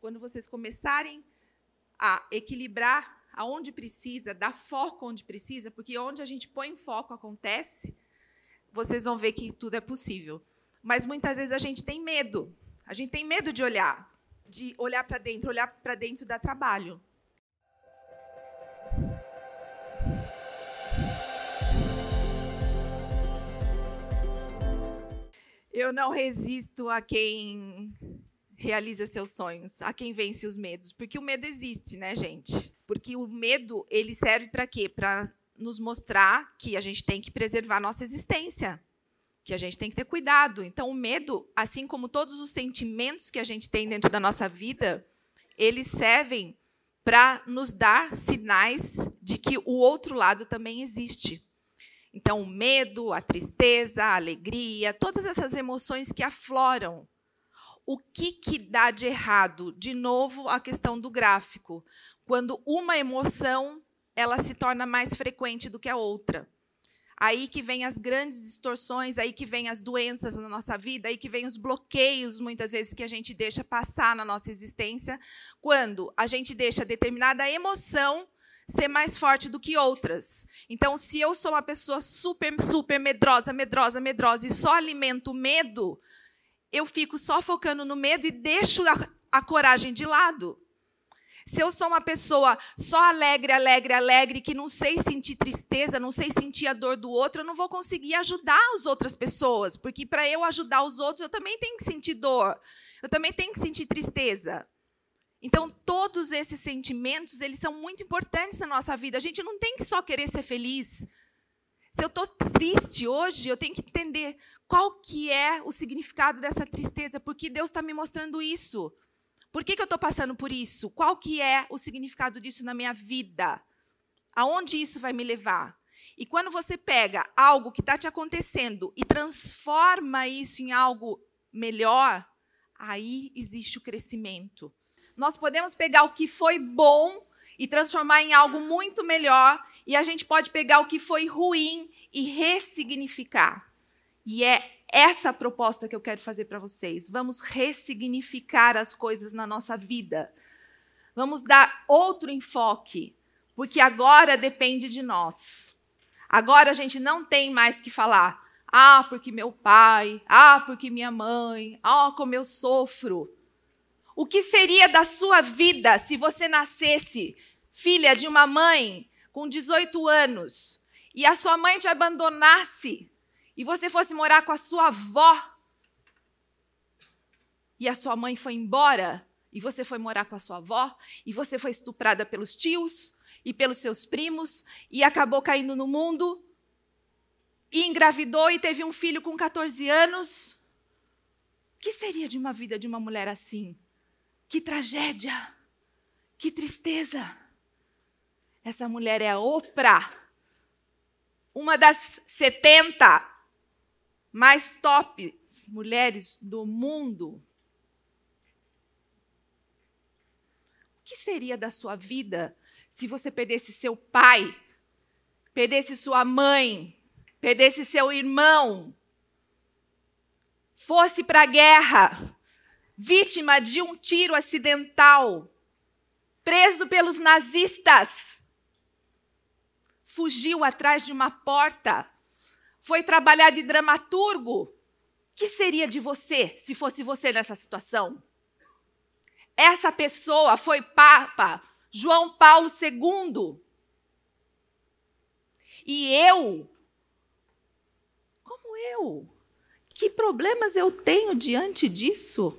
quando vocês começarem a equilibrar aonde precisa, dar foco onde precisa, porque onde a gente põe foco acontece, vocês vão ver que tudo é possível. Mas muitas vezes a gente tem medo. A gente tem medo de olhar, de olhar para dentro, olhar para dentro dá trabalho. Eu não resisto a quem realiza seus sonhos, a quem vence os medos, porque o medo existe, né, gente? Porque o medo, ele serve para quê? Para nos mostrar que a gente tem que preservar a nossa existência, que a gente tem que ter cuidado. Então, o medo, assim como todos os sentimentos que a gente tem dentro da nossa vida, eles servem para nos dar sinais de que o outro lado também existe. Então, o medo, a tristeza, a alegria, todas essas emoções que afloram. O que, que dá de errado? De novo, a questão do gráfico. Quando uma emoção ela se torna mais frequente do que a outra. Aí que vem as grandes distorções, aí que vem as doenças na nossa vida, aí que vem os bloqueios, muitas vezes, que a gente deixa passar na nossa existência, quando a gente deixa determinada emoção ser mais forte do que outras. Então, se eu sou uma pessoa super, super medrosa, medrosa, medrosa e só alimento medo, eu fico só focando no medo e deixo a, a coragem de lado. Se eu sou uma pessoa só alegre, alegre, alegre, que não sei sentir tristeza, não sei sentir a dor do outro, eu não vou conseguir ajudar as outras pessoas, porque para eu ajudar os outros, eu também tenho que sentir dor, eu também tenho que sentir tristeza. Então, todos esses sentimentos, eles são muito importantes na nossa vida. A gente não tem que só querer ser feliz. Se eu estou triste hoje, eu tenho que entender qual que é o significado dessa tristeza, porque Deus está me mostrando isso. Por que, que eu estou passando por isso? Qual que é o significado disso na minha vida? Aonde isso vai me levar? E quando você pega algo que está te acontecendo e transforma isso em algo melhor, aí existe o crescimento. Nós podemos pegar o que foi bom e transformar em algo muito melhor, e a gente pode pegar o que foi ruim e ressignificar. E é essa proposta que eu quero fazer para vocês. Vamos ressignificar as coisas na nossa vida. Vamos dar outro enfoque, porque agora depende de nós. Agora a gente não tem mais que falar, ah, porque meu pai, ah, porque minha mãe, ah, como eu sofro. O que seria da sua vida se você nascesse filha de uma mãe com 18 anos e a sua mãe te abandonasse e você fosse morar com a sua avó e a sua mãe foi embora e você foi morar com a sua avó e você foi estuprada pelos tios e pelos seus primos e acabou caindo no mundo e engravidou e teve um filho com 14 anos. O que seria de uma vida de uma mulher assim? Que tragédia! Que tristeza! Essa mulher é a Oprah, uma das 70 mais tops mulheres do mundo. O que seria da sua vida se você perdesse seu pai, perdesse sua mãe, perdesse seu irmão, fosse para a guerra, vítima de um tiro acidental, preso pelos nazistas, fugiu atrás de uma porta, foi trabalhar de dramaturgo, o que seria de você se fosse você nessa situação? Essa pessoa foi Papa João Paulo II. E eu, como eu, que problemas eu tenho diante disso?